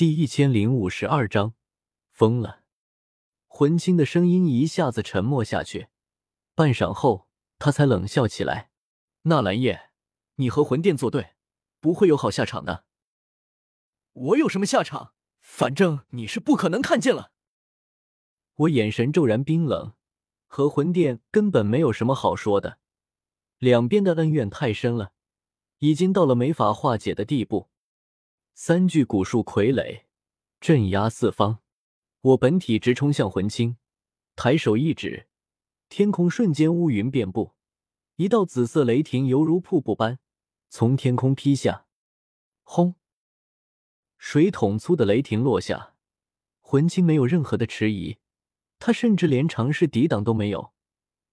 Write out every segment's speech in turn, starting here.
第一千零五十二章，疯了！魂青的声音一下子沉默下去，半晌后，他才冷笑起来：“纳兰叶，你和魂殿作对，不会有好下场的。我有什么下场？反正你是不可能看见了。”我眼神骤然冰冷，和魂殿根本没有什么好说的，两边的恩怨太深了，已经到了没法化解的地步。三具古树傀儡镇压四方，我本体直冲向魂青，抬手一指，天空瞬间乌云遍布，一道紫色雷霆犹如瀑布般从天空劈下，轰！水桶粗的雷霆落下，魂青没有任何的迟疑，他甚至连尝试抵挡都没有，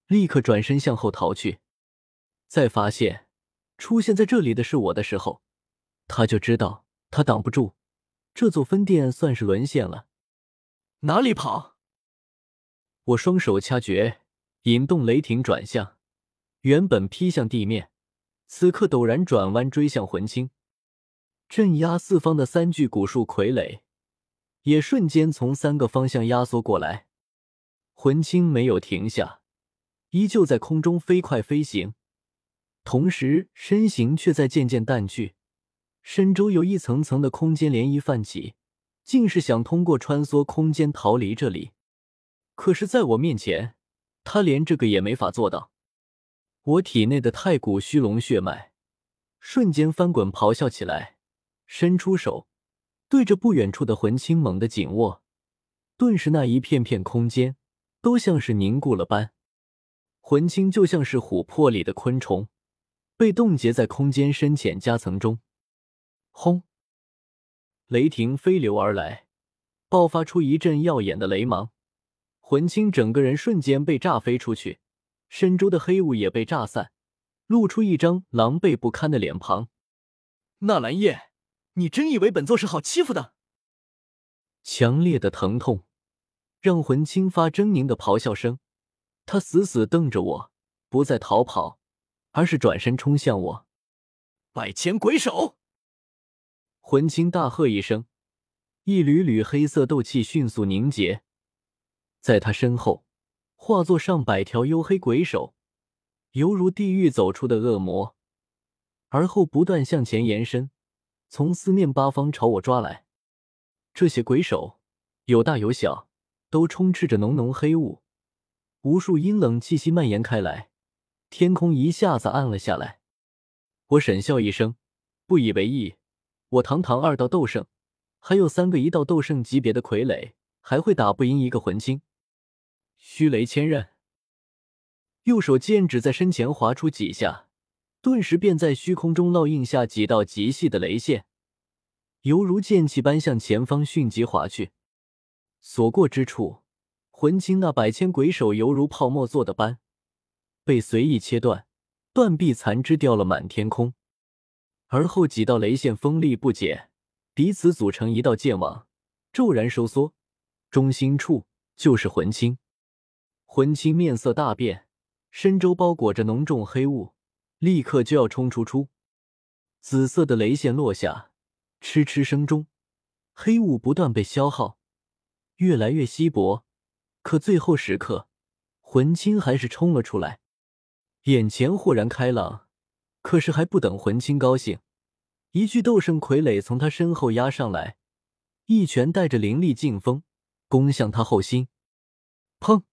立刻转身向后逃去。在发现出现在这里的是我的时候，他就知道。他挡不住，这座分店算是沦陷了。哪里跑？我双手掐诀，引动雷霆转向，原本劈向地面，此刻陡然转弯追向魂青。镇压四方的三具古树傀儡，也瞬间从三个方向压缩过来。魂青没有停下，依旧在空中飞快飞行，同时身形却在渐渐淡去。身周有一层层的空间涟漪泛起，竟是想通过穿梭空间逃离这里。可是，在我面前，他连这个也没法做到。我体内的太古虚龙血脉瞬间翻滚，咆哮起来，伸出手，对着不远处的魂青猛地紧握。顿时，那一片片空间都像是凝固了般，魂青就像是琥珀里的昆虫，被冻结在空间深浅夹层中。轰！雷霆飞流而来，爆发出一阵耀眼的雷芒，魂青整个人瞬间被炸飞出去，身周的黑雾也被炸散，露出一张狼狈不堪的脸庞。纳兰叶，你真以为本座是好欺负的？强烈的疼痛让魂青发狰狞的咆哮声，他死死瞪着我，不再逃跑，而是转身冲向我。百千鬼手！魂青大喝一声，一缕缕黑色斗气迅速凝结，在他身后化作上百条黝黑鬼手，犹如地狱走出的恶魔，而后不断向前延伸，从四面八方朝我抓来。这些鬼手有大有小，都充斥着浓浓黑雾，无数阴冷气息蔓延开来，天空一下子暗了下来。我沈笑一声，不以为意。我堂堂二道斗圣，还有三个一道斗圣级别的傀儡，还会打不赢一个魂青？虚雷千刃，右手剑指在身前划出几下，顿时便在虚空中烙印下几道极细的雷线，犹如剑气般向前方迅疾划去。所过之处，魂青那百千鬼手犹如泡沫做的般，被随意切断，断臂残肢掉了满天空。而后几道雷线锋利不减，彼此组成一道剑网，骤然收缩，中心处就是魂青。魂青面色大变，身周包裹着浓重黑雾，立刻就要冲出出。紫色的雷线落下，嗤嗤声中，黑雾不断被消耗，越来越稀薄。可最后时刻，魂青还是冲了出来，眼前豁然开朗。可是还不等魂青高兴，一具斗圣傀儡从他身后压上来，一拳带着凌厉劲风攻向他后心。砰！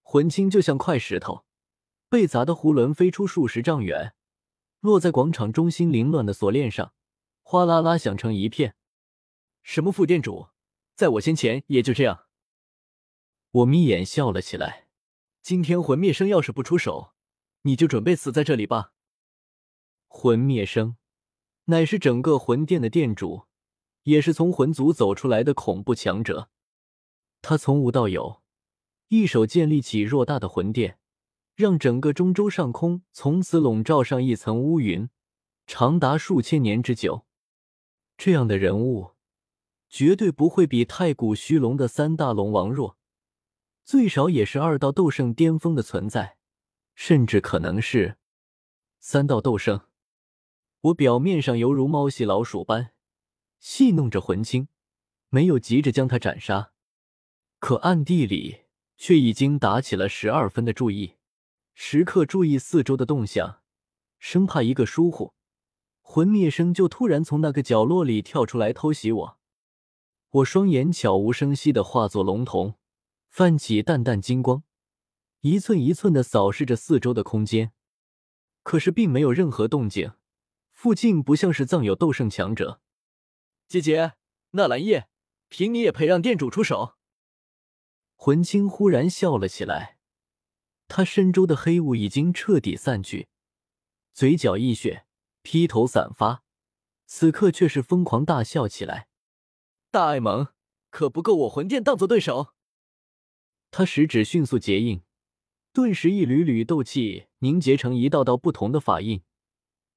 魂青就像块石头，被砸得囫囵飞出数十丈远，落在广场中心凌乱的锁链上，哗啦啦响成一片。什么副店主，在我先前也就这样。我眯眼笑了起来。今天魂灭生要是不出手，你就准备死在这里吧。魂灭生，乃是整个魂殿的殿主，也是从魂族走出来的恐怖强者。他从无到有，一手建立起偌大的魂殿，让整个中州上空从此笼罩上一层乌云，长达数千年之久。这样的人物，绝对不会比太古虚龙的三大龙王弱，最少也是二道斗圣巅峰的存在，甚至可能是三道斗圣。我表面上犹如猫戏老鼠般，戏弄着魂青，没有急着将他斩杀，可暗地里却已经打起了十二分的注意，时刻注意四周的动向，生怕一个疏忽，魂灭生就突然从那个角落里跳出来偷袭我。我双眼悄无声息的化作龙瞳，泛起淡淡金光，一寸一寸的扫视着四周的空间，可是并没有任何动静。附近不像是藏有斗圣强者。姐姐，纳兰叶，凭你也配让店主出手？魂青忽然笑了起来，他身周的黑雾已经彻底散去，嘴角溢血，披头散发，此刻却是疯狂大笑起来。大爱盟可不够我魂殿当做对手。他食指迅速结印，顿时一缕缕斗气凝结成一道道不同的法印，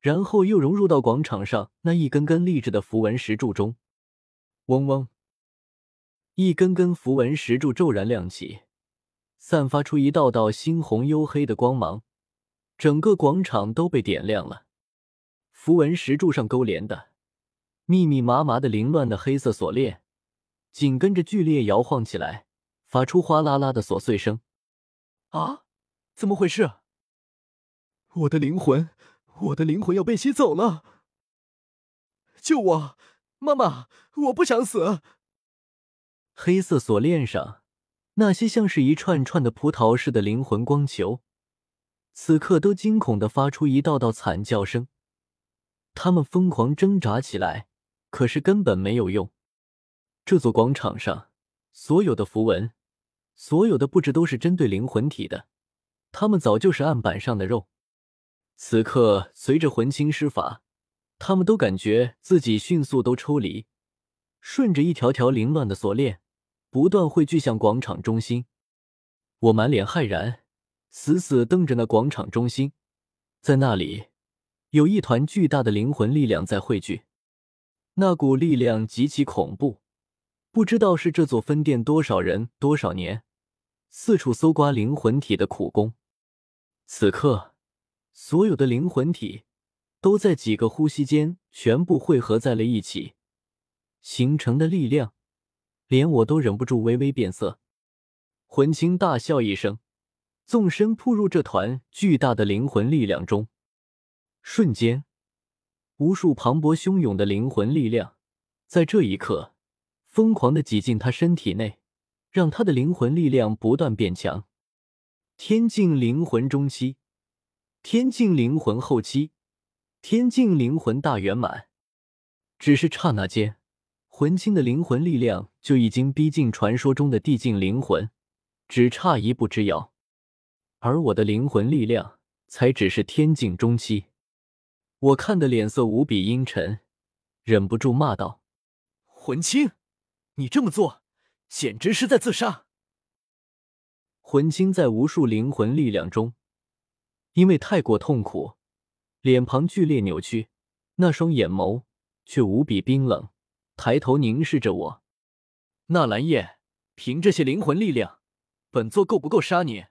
然后又融入到广场上那一根根立着的符文石柱中。嗡嗡，一根根符文石柱骤然亮起，散发出一道道猩红黝黑的光芒，整个广场都被点亮了。符文石柱上勾连的。密密麻麻的凌乱的黑色锁链，紧跟着剧烈摇晃起来，发出哗啦啦的琐碎声。啊，怎么回事？我的灵魂，我的灵魂要被吸走了！救我，妈妈！我不想死！黑色锁链上那些像是一串串的葡萄似的灵魂光球，此刻都惊恐的发出一道道惨叫声，他们疯狂挣扎起来。可是根本没有用。这座广场上所有的符文，所有的布置都是针对灵魂体的，他们早就是案板上的肉。此刻随着魂清施法，他们都感觉自己迅速都抽离，顺着一条条凌乱的锁链，不断汇聚向广场中心。我满脸骇然，死死瞪着那广场中心，在那里有一团巨大的灵魂力量在汇聚。那股力量极其恐怖，不知道是这座分店多少人多少年四处搜刮灵魂体的苦功。此刻，所有的灵魂体都在几个呼吸间全部汇合在了一起，形成的力量，连我都忍不住微微变色。魂青大笑一声，纵身扑入这团巨大的灵魂力量中，瞬间。无数磅礴汹涌的灵魂力量，在这一刻疯狂的挤进他身体内，让他的灵魂力量不断变强。天境灵魂中期，天境灵魂后期，天境灵魂大圆满。只是刹那间，魂清的灵魂力量就已经逼近传说中的地境灵魂，只差一步之遥。而我的灵魂力量才只是天境中期。我看的脸色无比阴沉，忍不住骂道：“魂青，你这么做简直是在自杀！”魂青在无数灵魂力量中，因为太过痛苦，脸庞剧烈扭曲，那双眼眸却无比冰冷，抬头凝视着我。纳兰叶，凭这些灵魂力量，本座够不够杀你？